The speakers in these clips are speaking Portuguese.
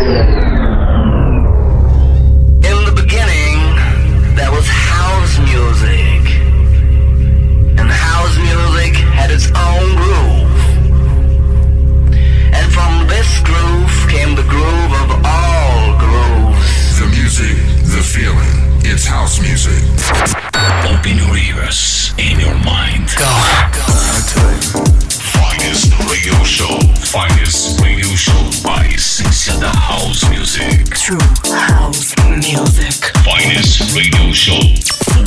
In the beginning, there was house music. And house music had its own groove. And from this groove came the groove of all grooves. The music, the feeling. It's house music. Open your ears in your mind. Go. Go. Finest radio show. Finest True house music. Finest radio show.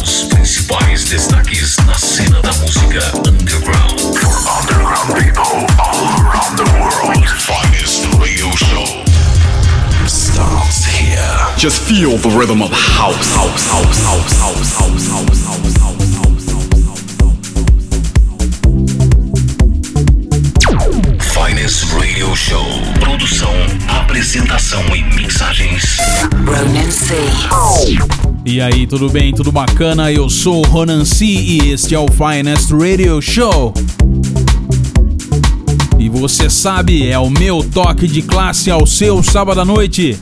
Os principais destaques na cena da música underground. For underground people all around the world. Finest radio show. Starts here. Just feel the rhythm of house, house, house, house, house, house, house. house. Radio Show. Produção, apresentação e mixagens. Ronan C. E aí, tudo bem? Tudo bacana? Eu sou o Ronan C e este é o Finest Radio Show. E você sabe, é o meu toque de classe ao seu sábado à noite.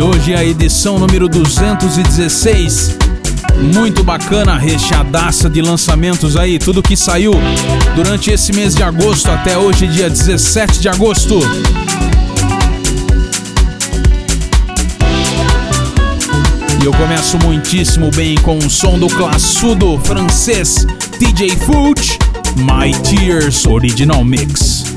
Hoje é a edição número 216. Muito bacana, recheadaça de lançamentos aí, tudo que saiu durante esse mês de agosto até hoje, dia 17 de agosto. E eu começo muitíssimo bem com o som do classudo francês DJ Food, My Tears Original Mix.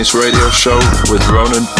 Tony's radio show with Ronan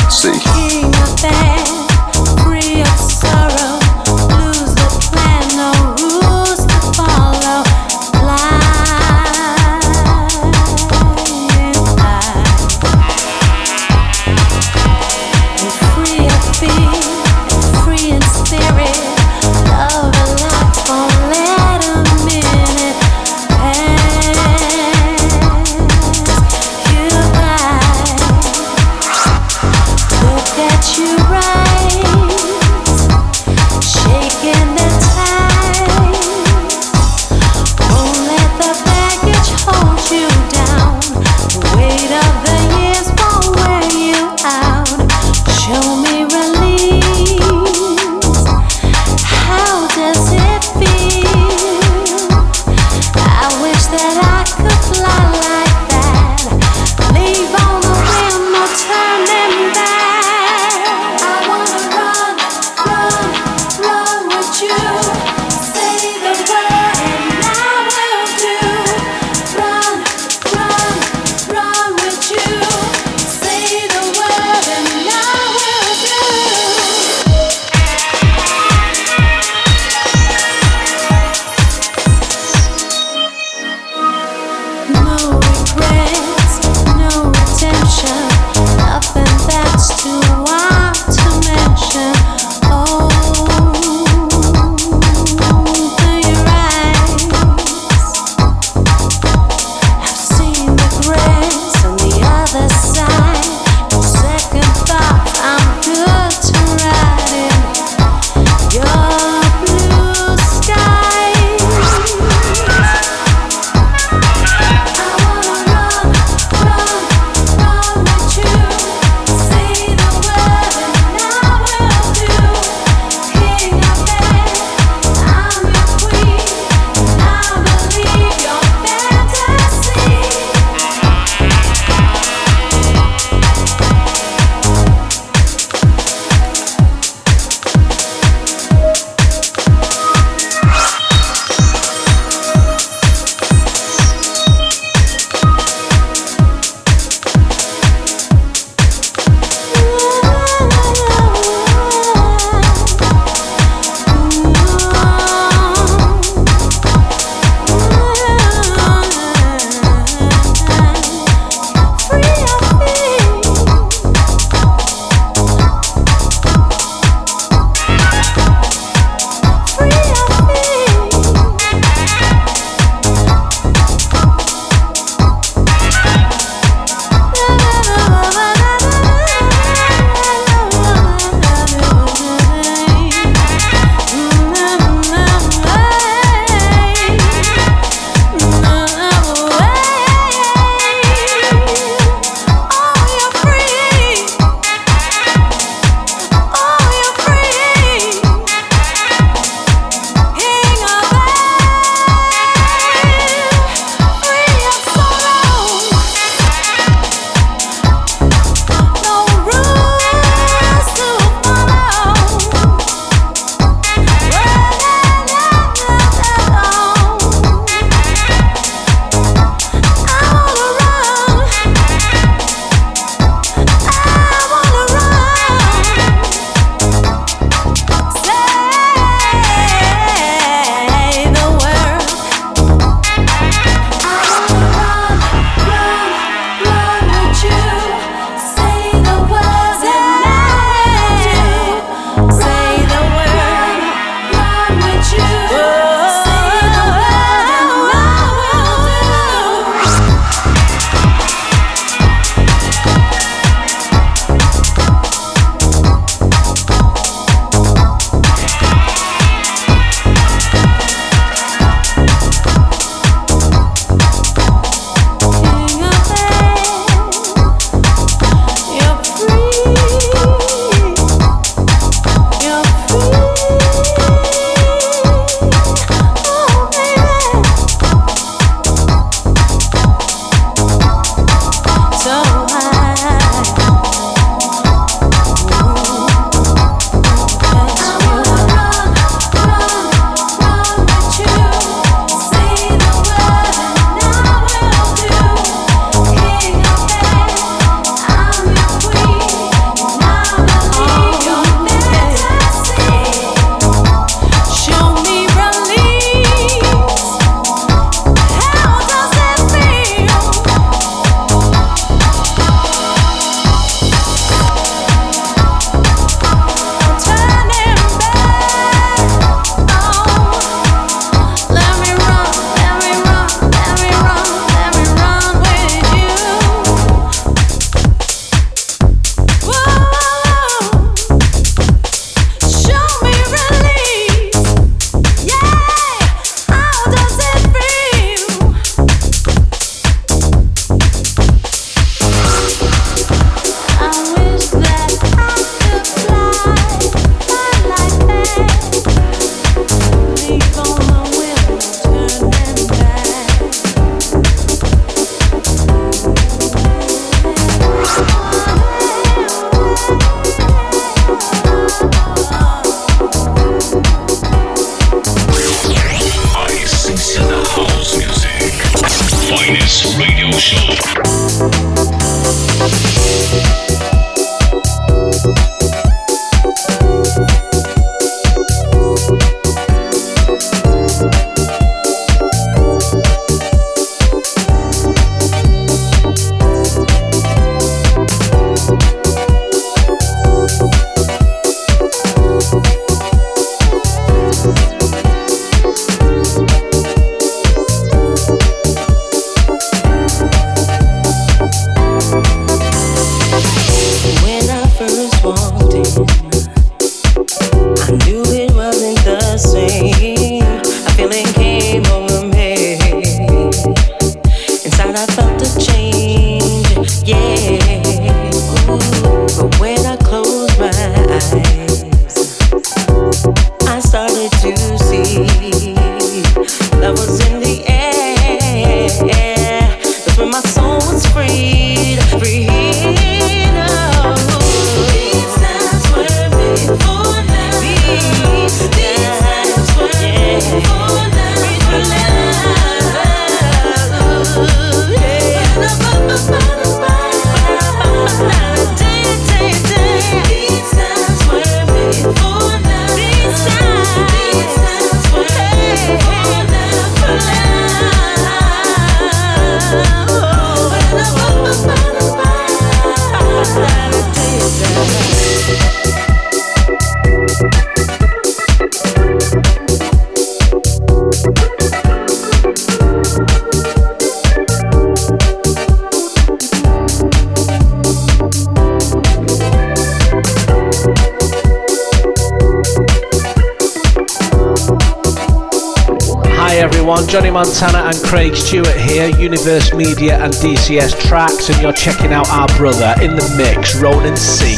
Johnny Montana and Craig Stewart here, Universe Media and DCS Tracks, and you're checking out our brother in the mix, Ronan C.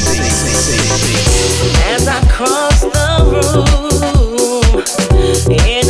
As I cross the room, it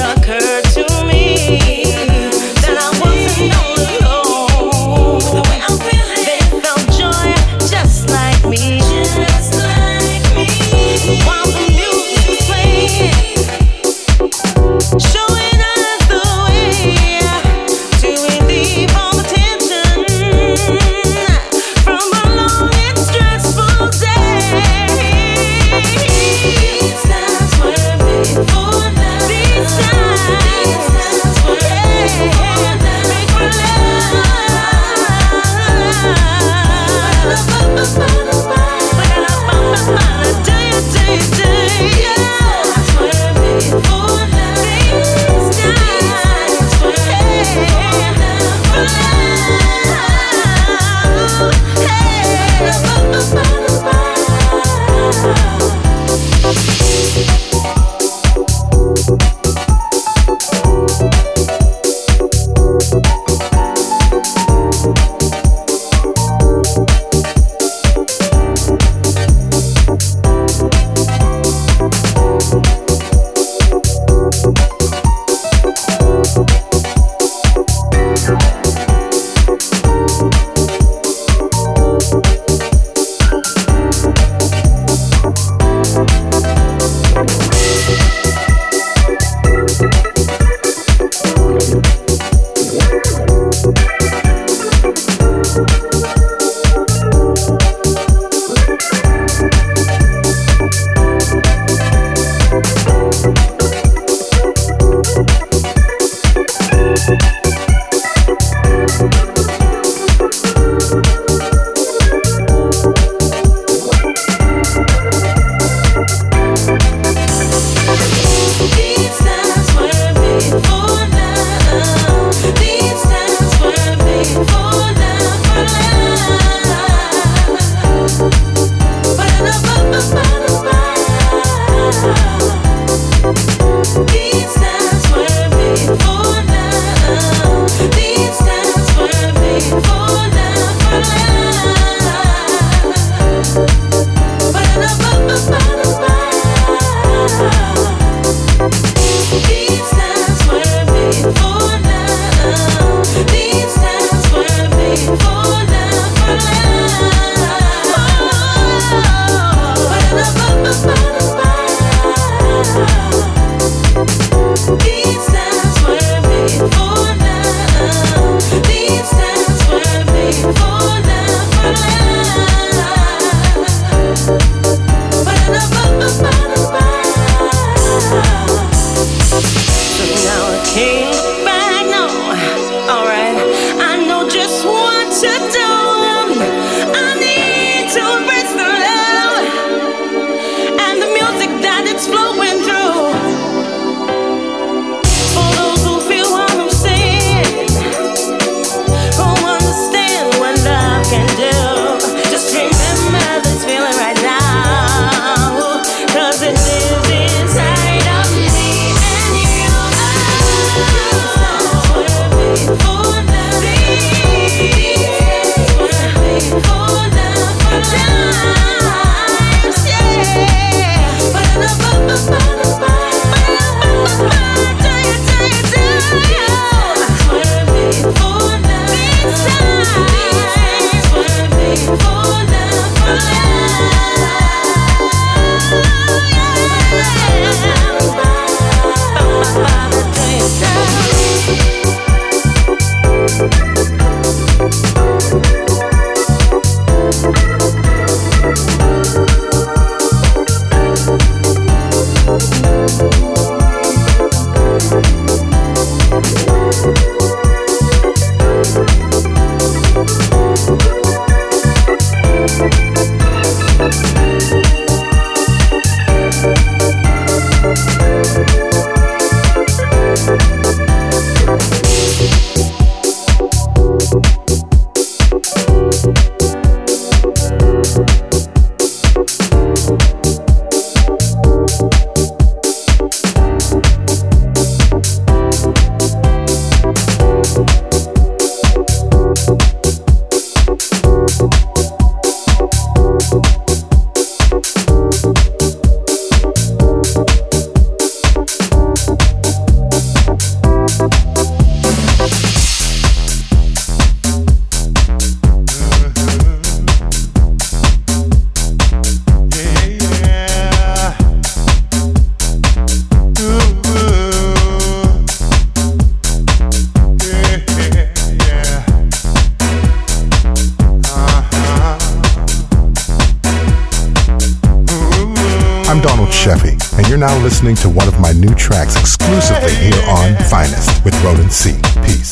listening to one of my new tracks exclusively here on Finest with Roland C. Peace.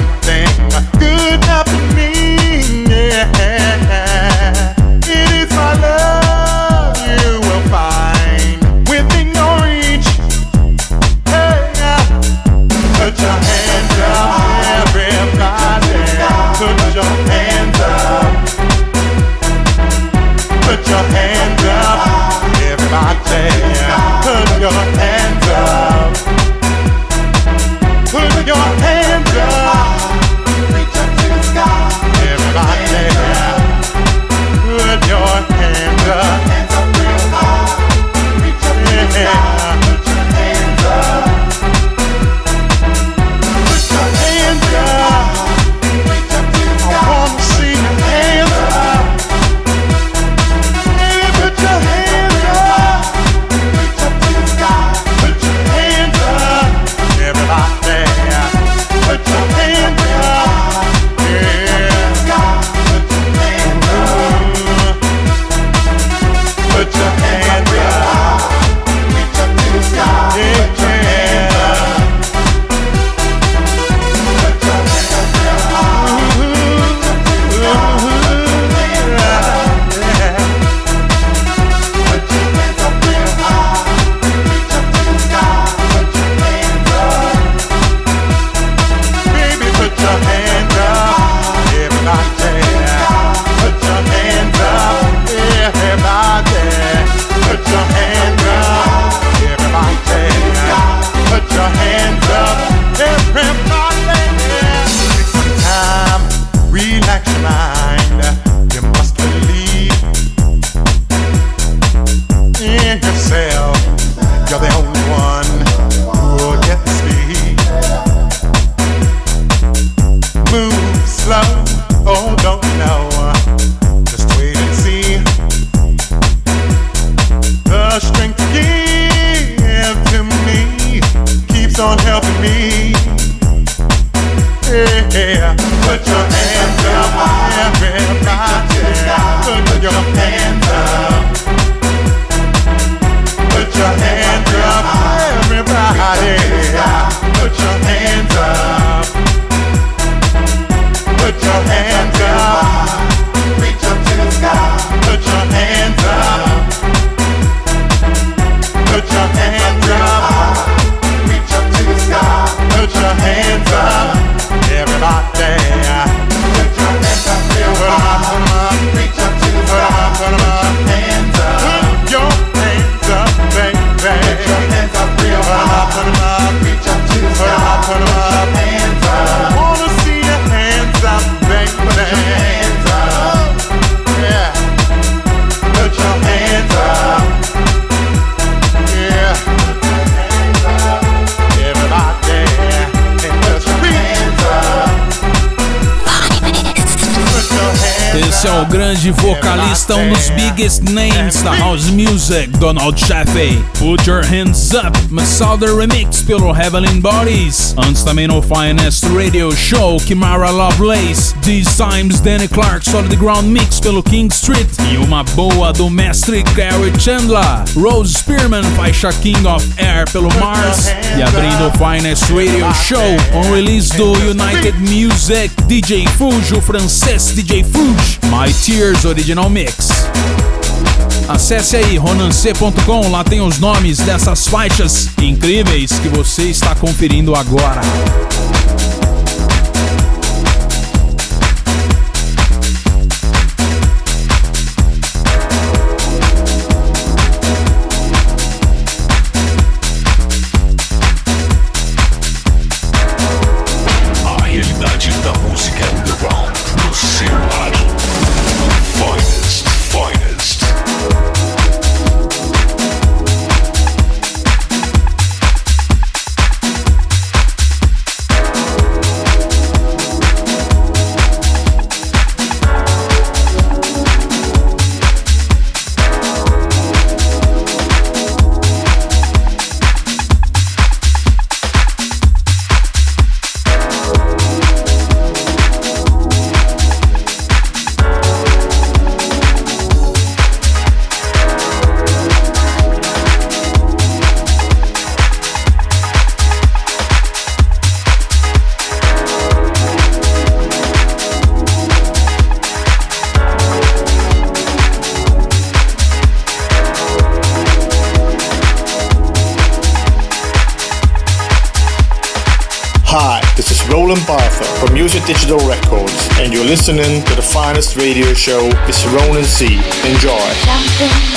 something good enough. yourself. You're the only vocalista, um dos biggest names da house music, Donald Chaffee. Put Your Hands Up, Massalda Remix pelo Heavenly Bodies. Antes também no Finest Radio Show, Kimara Lovelace. These Times, Danny Clark, Solid Ground Mix pelo King Street. E uma boa do mestre Gary Chandler. Rose Spearman, faixa King of Air pelo Mars. E abrindo o Finest Radio Show, on release do United Music, DJ Fuge, o francês DJ Fuge. My Tears Original Mix. Acesse aí ronance.com, lá tem os nomes dessas faixas incríveis que você está conferindo agora. Show, It's Ronan C. Enjoy.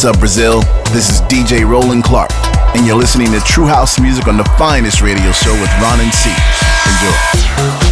What's up, Brazil? This is DJ Roland Clark, and you're listening to True House Music on the finest radio show with Ron and C. Enjoy.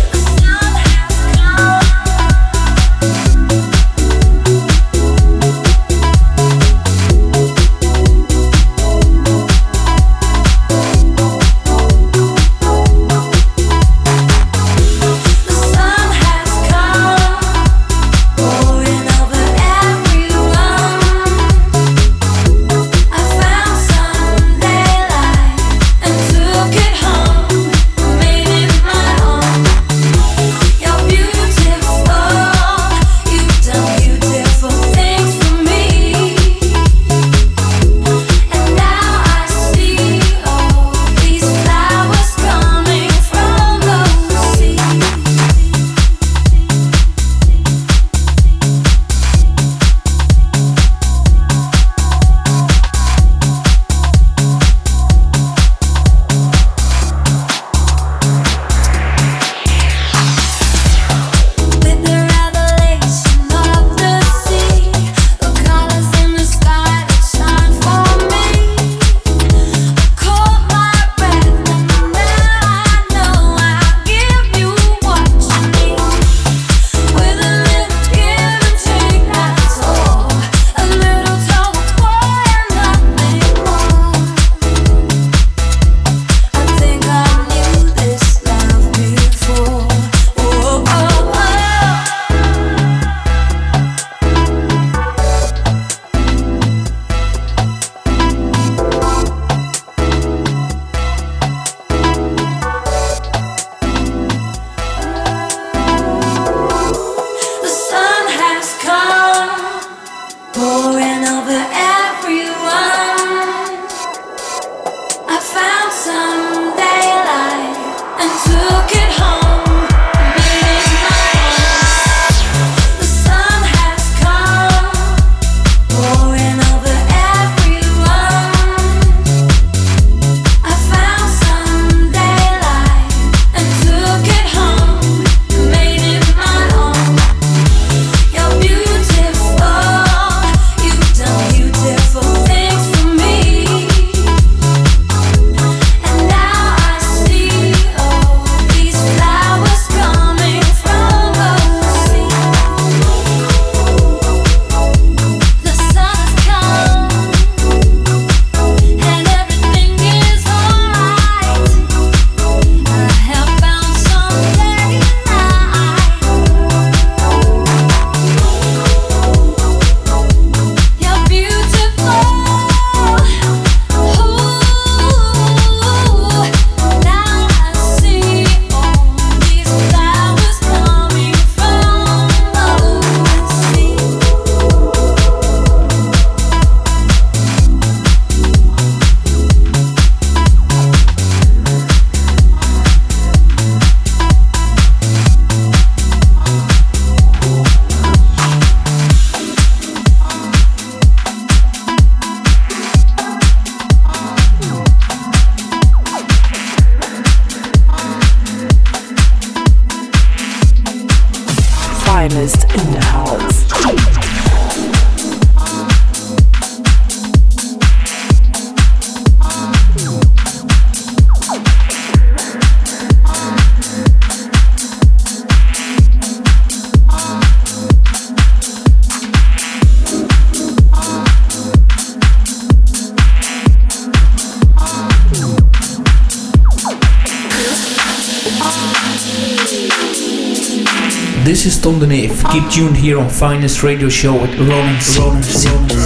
Here on Finest Radio Show with Ronan C. Ronan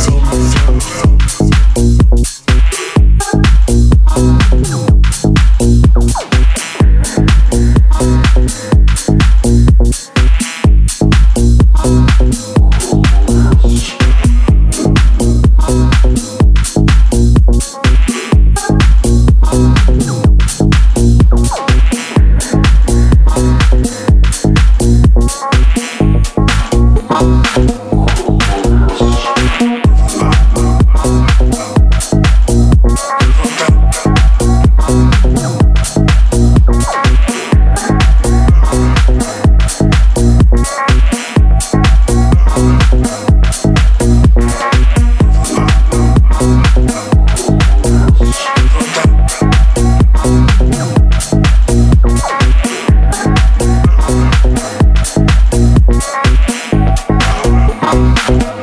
C.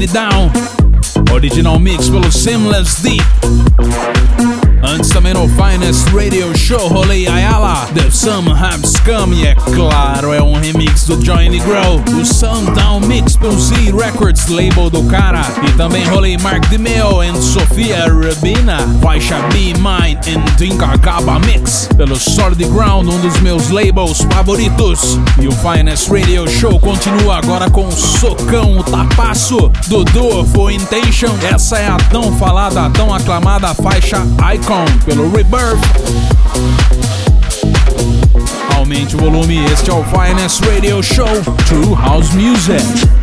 It Down. Original mix pelo Seamless Deep. Antes também no Finest Radio Show, rolei Ayala, The Some Have Scum. E é claro, é um remix do Johnny Grow. O Sundown Mix pelo Z Records, label do cara. E também rolei Mark DeMeo e Sofia Rabina. Faixa Be Mine and Dinkagaba Mix pelo Solid Ground, um dos meus labels favoritos. E o Finest Radio Show continua agora com o socão, o tapaço do duo For Intention. Essa é a tão falada, tão aclamada faixa Icon pelo Rebirth. Aumente o volume, este é o Finest Radio Show, True House Music.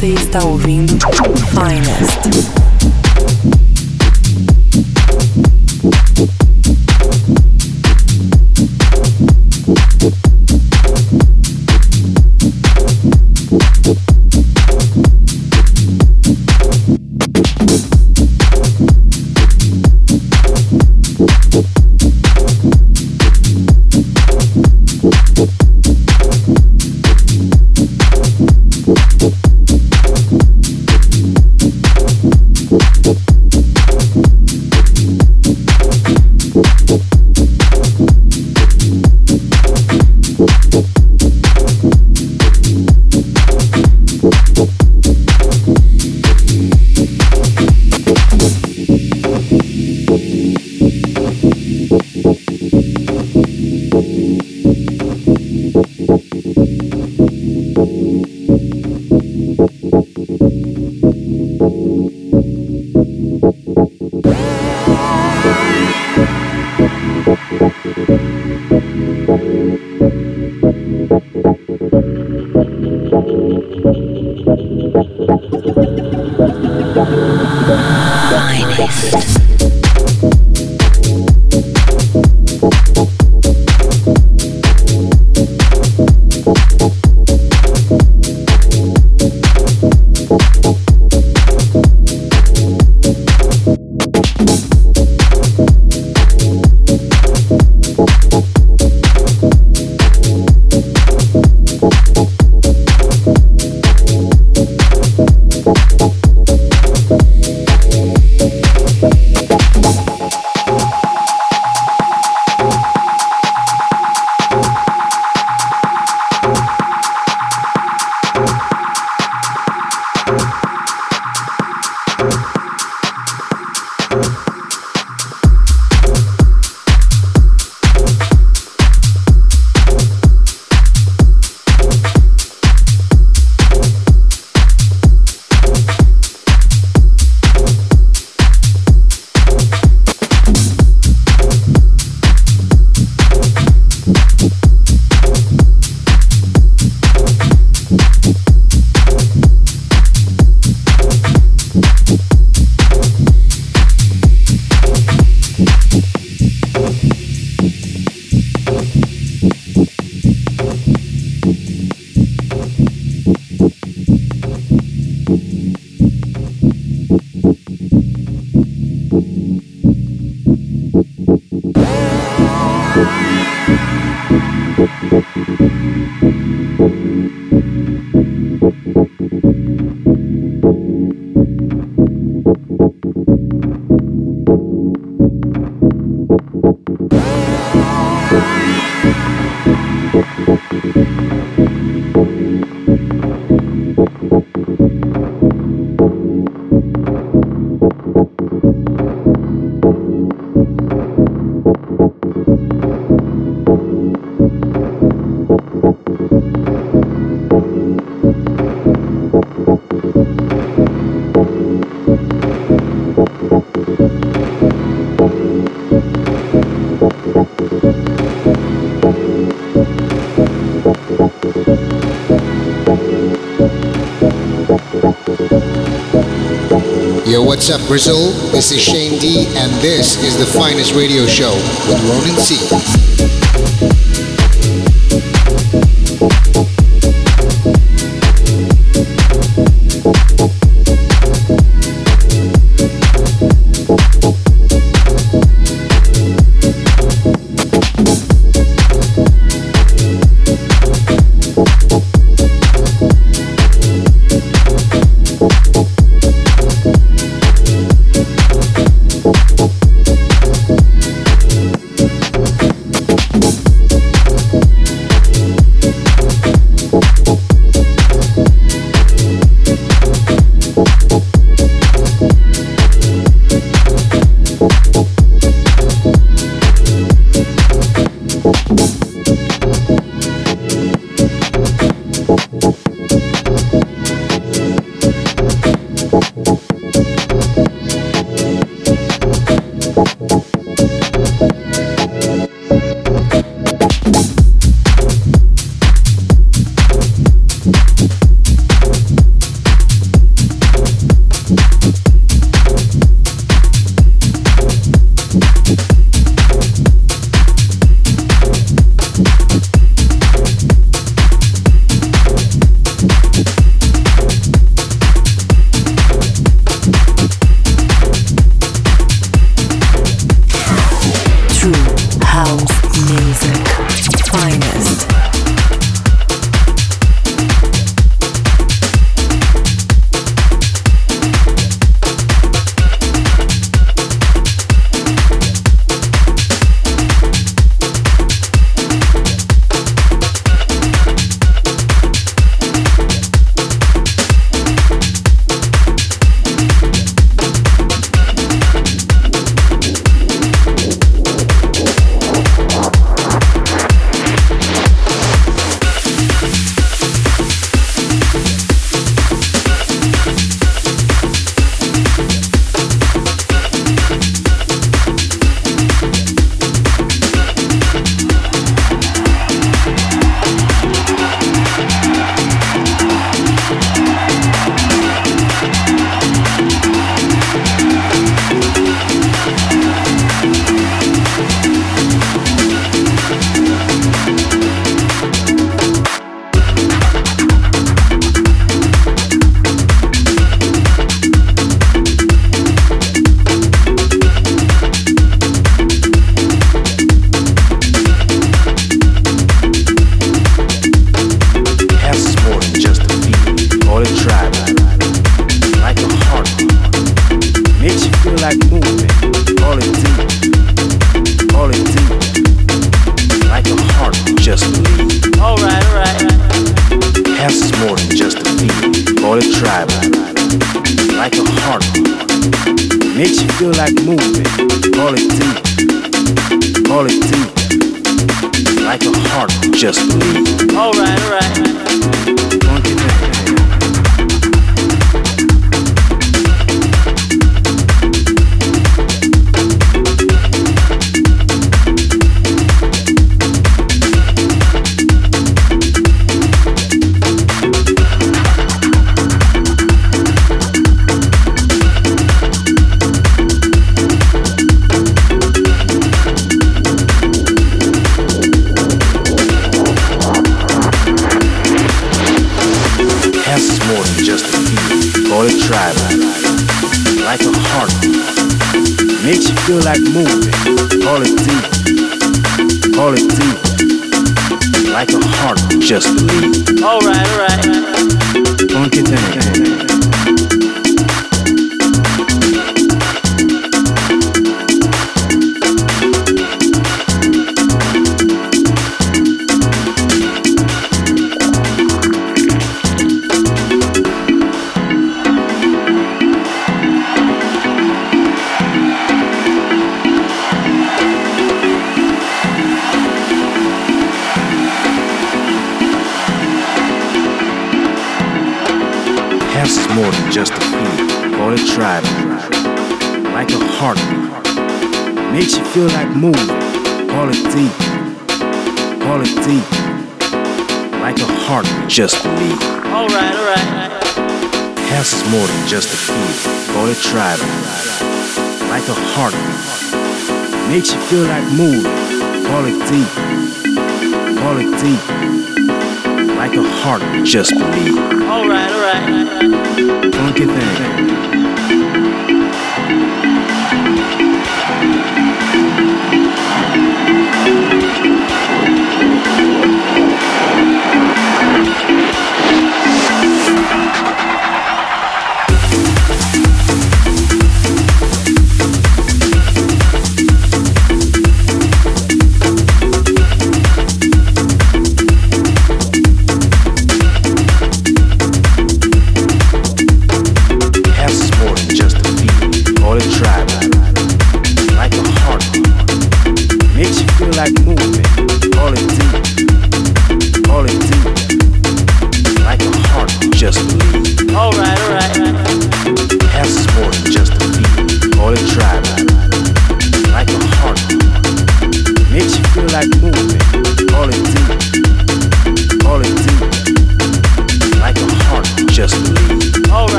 Você está ouvindo Finest. Yo, what's up, Brazil? This is Shane D, and this is the finest radio show with Ronan C. feel like moving. Call it deep. Call it deep. Like a heart, just believe. Alright, alright. Funky thing. It. Like a heartbeat. Makes you feel like moving. Call it deep. Call it deep. Like a heartbeat. Just believe. Alright, alright. House is more than just a feeling. Call it tribal. Like a heartbeat. Makes you feel like moving. Call it deep. Call it deep. Like a heartbeat. Just believe. Alright, alright. Funky thing.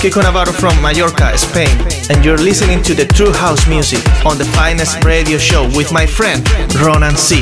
Kiko Navarro from Mallorca, Spain, and you're listening to the True House Music on the finest radio show with my friend Ronan C.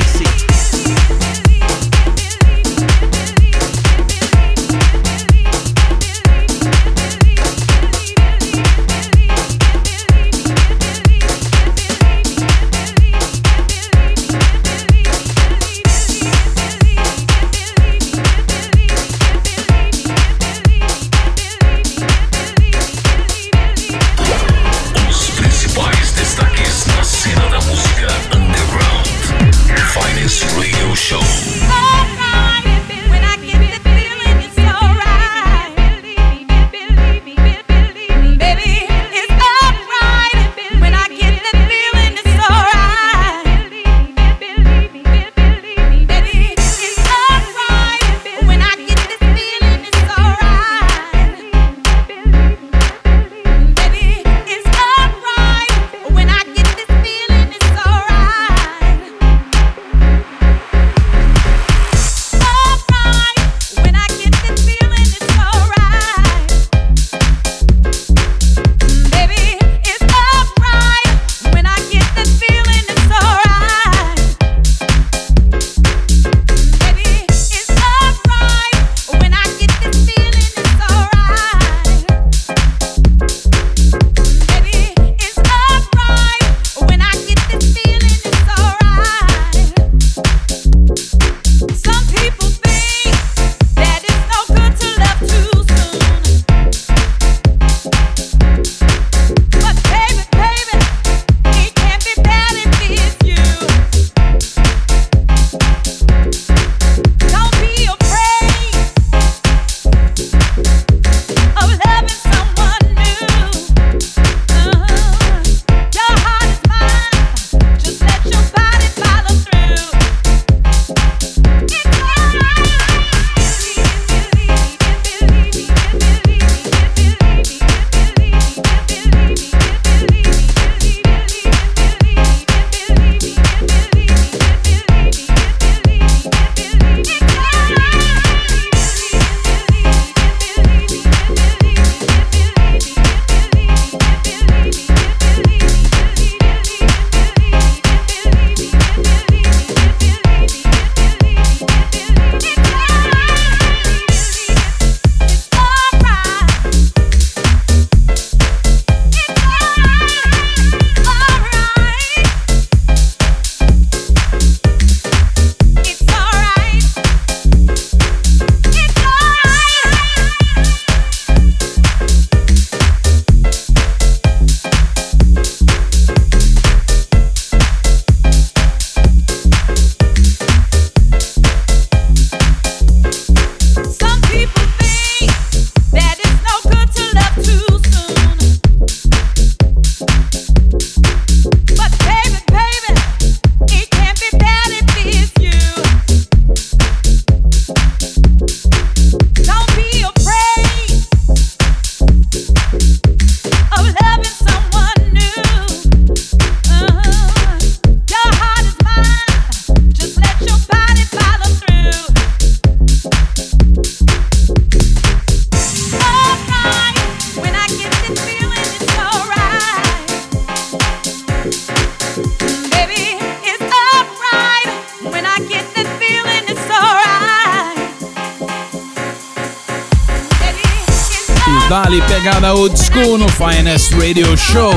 Finest Radio Show.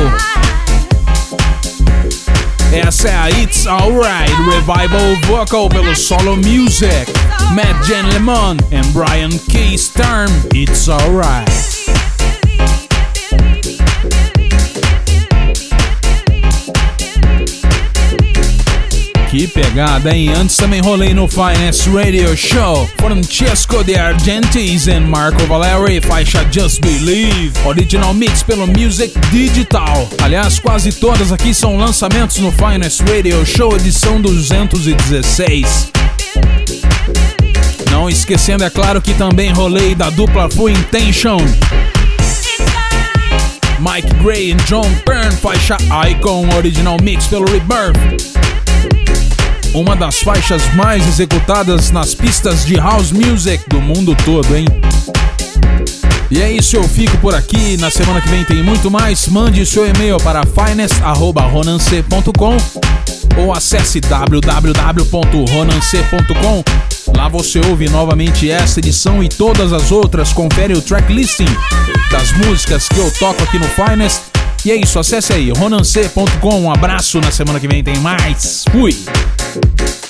Essa é a It's Alright Revival Vocal pelo Solo Music. Matt Lemon and Brian K. Sturm. It's Alright. Que pegada, hein? Antes também rolei no Finest Radio Show. Francesco de Argentis e Marco Valeri, faixa Just Believe. Original mix pelo Music Digital. Aliás, quase todas aqui são lançamentos no Finest Radio Show, edição 216. Não esquecendo, é claro, que também rolei da dupla Full Intention. Mike Gray e John Byrne, faixa Icon, original mix pelo Rebirth uma das faixas mais executadas nas pistas de house music do mundo todo, hein? E é isso, eu fico por aqui. Na semana que vem tem muito mais. Mande seu e-mail para finest.ronance.com ou acesse www.ronance.com. Lá você ouve novamente esta edição e todas as outras. Confere o track listing das músicas que eu toco aqui no Finest. E é isso, acesse aí ronance.com. Um abraço, na semana que vem tem mais. Fui! Thank you.